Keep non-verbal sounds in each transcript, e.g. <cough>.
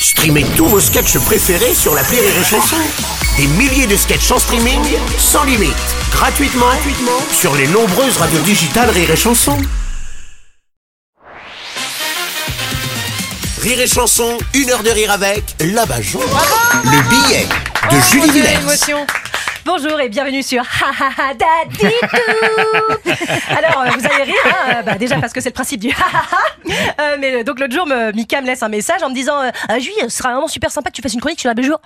Streamez tous vos sketchs préférés sur la Rire et Chanson. Des milliers de sketchs en streaming, sans limite, gratuitement, gratuitement sur les nombreuses radios digitales Rire et Chanson. Rire et Chanson, une heure de rire avec Labajon. Le billet de Julie Villers. Bonjour et bienvenue sur Ha Ha Ha Daddy Doo. <laughs> Alors euh, vous allez rire, hein, euh, bah, déjà parce que c'est le principe du Ha Ha Ha. Euh, mais donc l'autre jour, me- Mika me laisse un message en me disant euh, ah, Julie, ce sera vraiment super sympa que tu fasses une chronique sur la Béjour.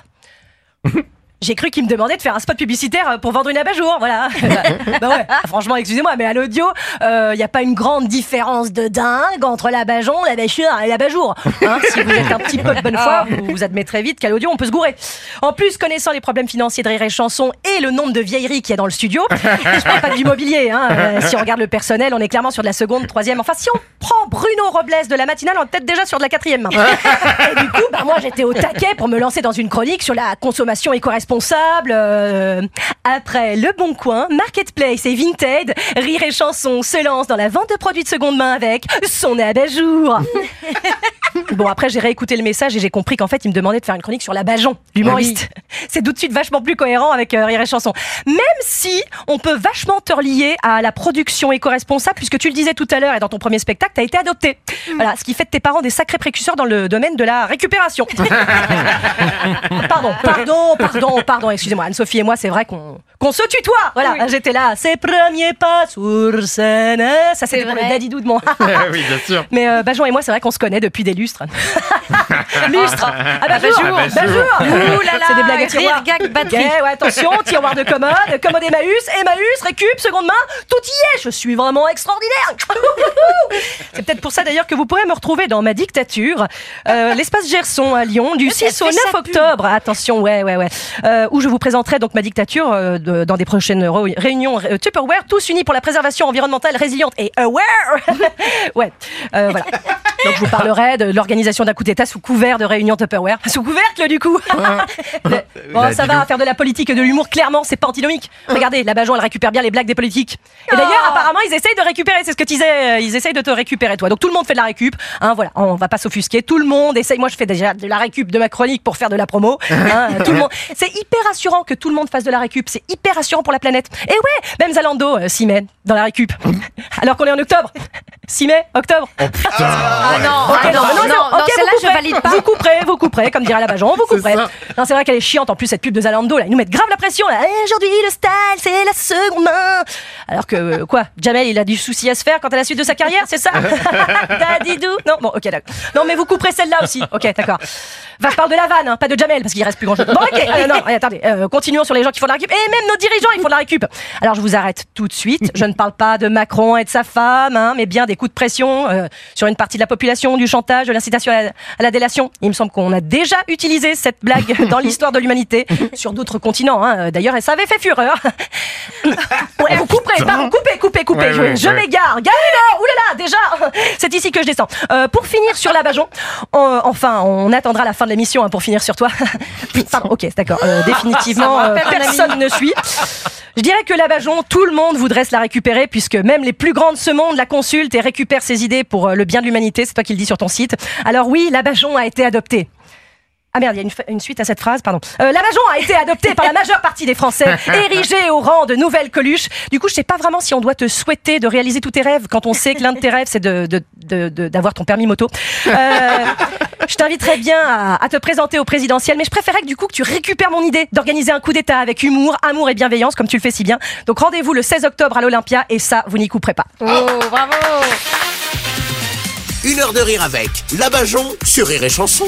J'ai cru qu'il me demandait de faire un spot publicitaire euh, pour vendre une abat-jour, voilà. <laughs> bah ouais, franchement, excusez-moi, mais à l'audio, il n'y a pas une grande différence de dingue entre l'abat-jon, la bêcheur et l'abat-jour. Hein, si vous êtes un petit peu de bonne foi, vous, vous admettrez vite qu'à l'audio, on peut se gourer. En plus, connaissant les problèmes financiers de Rire et Chanson et le nombre de vieilleries qu'il y a dans le studio, <laughs> je parle pas de l'immobilier, hein, euh, si on regarde le personnel, on est clairement sur de la seconde, troisième, enfin si on prend Bruno Robles de la matinale, on est peut-être déjà sur de la quatrième main. <laughs> Et du coup, bah, moi j'étais au taquet pour me lancer dans une chronique sur la consommation éco-responsable. Euh, après Le Bon Coin, Marketplace et Vinted, Rire et Chanson se lance dans la vente de produits de seconde main avec son abat-jour. <laughs> Bon, après, j'ai réécouté le message et j'ai compris qu'en fait, il me demandait de faire une chronique sur la Bajon, l'humoriste. <laughs> C'est tout de suite vachement plus cohérent avec euh, Rire et Chanson. Même si on peut vachement te relier à la production éco-responsable, puisque tu le disais tout à l'heure et dans ton premier spectacle, t'as été adopté. Voilà, ce qui fait de tes parents des sacrés précurseurs dans le domaine de la récupération. <laughs> pardon, pardon, pardon, pardon, excusez-moi. Anne-Sophie et moi, c'est vrai qu'on qu'on se tutoie. Voilà, j'étais là. Ses premiers pas sur scène. Ça, c'était pour le dadidou de mon. <laughs> oui, bien sûr. Mais euh, Bajon et moi, c'est vrai qu'on se connaît depuis des lustres. Lustres <laughs> Ah bah jour, Bajour. bah jour. Ouh là là, C'est des blagues à tiroir. gag, batterie. Ouais, attention, tiroir de commode, commode Emmaüs, Emmaüs, récup, seconde main, tout y est. Je suis vraiment extraordinaire. <laughs> c'est peut-être pour ça d'ailleurs que vous pourrez me retrouver dans ma dictature, euh, l'espace Gerson à Lyon, du 6 au 9 octobre. Attention, ouais, ouais, ouais. Euh, où je vous présenterai donc ma dictature euh, de- dans des prochaines réunions Tupperware, tous unis pour la préservation environnementale résiliente et aware. <laughs> ouais, voilà. Donc je vous parlerai de l'organisation d'un coup d'État sous couvert de réunion Tupperware. <laughs> Sous couvercle du coup <laughs> Bon, ça va, faire de la politique et de l'humour, clairement, c'est pas antinomique. Regardez, la Bajon, elle récupère bien les blagues des politiques. Et d'ailleurs, apparemment, ils essayent de récupérer, c'est ce que tu disais, euh, ils essayent de te récupérer, toi. Donc tout le monde fait de la récup. Hein, voilà, on va pas s'offusquer. Tout le monde essaye. Moi, je fais déjà de la récup de ma chronique pour faire de la promo. <laughs> Hein, tout le monde. C'est hyper rassurant que tout le monde fasse de la récup. C'est hyper rassurant pour la planète. Et ouais, même Zalando euh, s'y met dans la récup. Alors qu'on est en octobre. 6 mai, octobre. Ah non, Ok, ah non, non, mais non, non, non, celle-là vous je couperez. valide pas. Vous couperez, vous couperez, comme dirait la Bajon, vous couperez. Non, c'est vrai qu'elle est chiante en plus cette pub de Zalando là, ils nous mettent grave la pression là. Eh, Aujourd'hui le style c'est la seconde main. Alors que euh, quoi, Jamel il a du souci à se faire quant à la suite de sa carrière, c'est ça? <laughs> Dadidou Non, bon, OK d'accord. Non, mais vous couperez celle-là aussi. OK, d'accord. Va, je parle de la vanne, hein, pas de Jamel parce qu'il reste plus grand-chose. Bon, OK. euh, non, allez, attendez, euh, continuons sur les gens qui font de la récup et même nos dirigeants, ils font de la récup. Alors je vous arrête tout de suite. Je ne parle pas de Macron et de sa femme, hein, mais bien des de pression euh, sur une partie de la population, du chantage, de l'incitation à, la- à la délation. Il me semble qu'on a déjà utilisé cette blague <laughs> dans l'histoire de l'humanité sur d'autres continents. Hein. D'ailleurs, et ça avait fait fureur. <laughs> Ouais, vous couperez, pardon, coupez, coupez, coupez. Ouais, je ouais, je m'égare. Galileo, oulala, déjà, <laughs> c'est ici que je descends. Euh, pour finir sur la Bajon, on- enfin, on attendra la fin de l'émission hein, pour finir sur toi. Pardon, ok, d'accord. Euh, définitivement, euh, personne ne suit. Je dirais que la Bajon, tout le monde voudrait se la récupérer puisque même les plus grands de ce monde la consultent et récupèrent ses idées pour euh, le bien de l'humanité. C'est toi qui le dis sur ton site. Alors oui, la Bajon a été adoptée. Ah merde, il y a une, suite à cette phrase, pardon. Euh, la a été adoptée par la majeure partie des Français, <laughs> érigée au rang de nouvelle Coluche. Du coup, je sais pas vraiment si on doit te souhaiter de réaliser tous tes rêves quand on sait que l'un de tes rêves, c'est de, de- de- de- d'avoir ton permis moto. Euh, je t'inviterais bien à, à te présenter au présidentiel, mais je préférais que du coup que tu récupères mon idée d'organiser un coup d'État avec humour, amour et bienveillance, comme tu le fais si bien. Donc rendez-vous le 16 octobre à l'Olympia, et ça, vous n'y couperez pas. Oh, bravo Une heure de rire avec Labajon sur Rire et Chanson.